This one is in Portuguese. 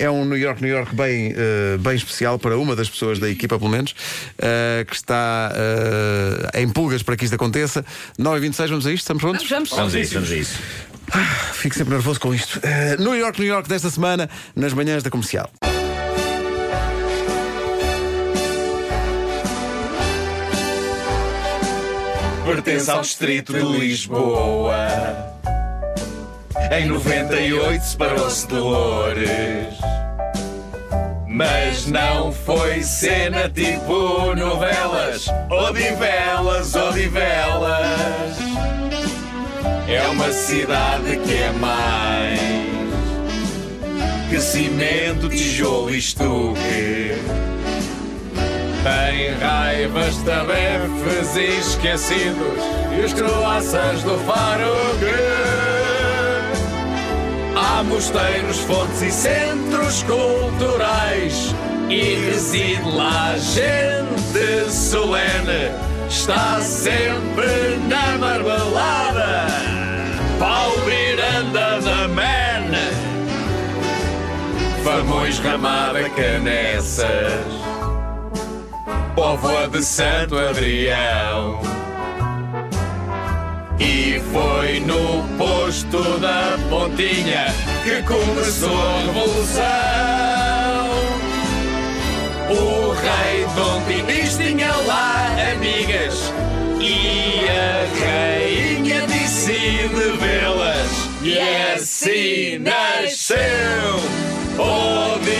É um New York, New York bem, eh, bem especial para uma das pessoas da equipa, pelo menos, eh, que está eh, em pulgas para que isto aconteça. 9 e 26 vamos a isto? Estamos prontos? Vamos, Vamos a isso, vamos a isso. Fico sempre nervoso com isto. Eh, New York, New York desta semana, nas manhãs da comercial. Pertence ao distrito de Lisboa. Em 98 separou-se de Loures. Mas não foi cena tipo novelas, odivelas, odivelas. É uma cidade que é mais que cimento, tijolo e estuque. Tem raivas, tabefes e esquecidos E os croaças do faro Mosteiros, fontes e centros culturais. E reside lá gente solene. Está sempre na marmelada. Pau Miranda da Man. Famões, Ramada, Canessas Póvoa de Santo Adrião. No posto da Pontinha que começou a revolução. O rei Dom Dinis tinha lá amigas e a rainha decide vê-las. E assim nasceu Odivelas,